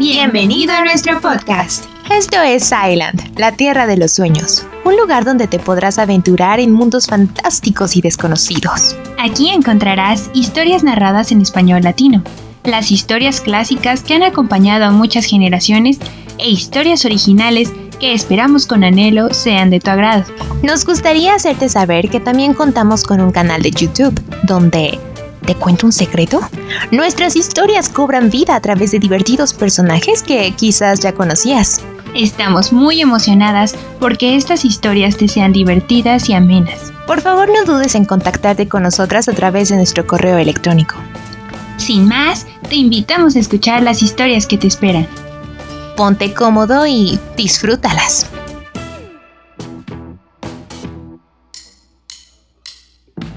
Bienvenido a nuestro podcast. Esto es Island, la tierra de los sueños, un lugar donde te podrás aventurar en mundos fantásticos y desconocidos. Aquí encontrarás historias narradas en español latino, las historias clásicas que han acompañado a muchas generaciones e historias originales que esperamos con anhelo sean de tu agrado. Nos gustaría hacerte saber que también contamos con un canal de YouTube, donde ¿Te cuento un secreto? Nuestras historias cobran vida a través de divertidos personajes que quizás ya conocías. Estamos muy emocionadas porque estas historias te sean divertidas y amenas. Por favor no dudes en contactarte con nosotras a través de nuestro correo electrónico. Sin más, te invitamos a escuchar las historias que te esperan. Ponte cómodo y disfrútalas.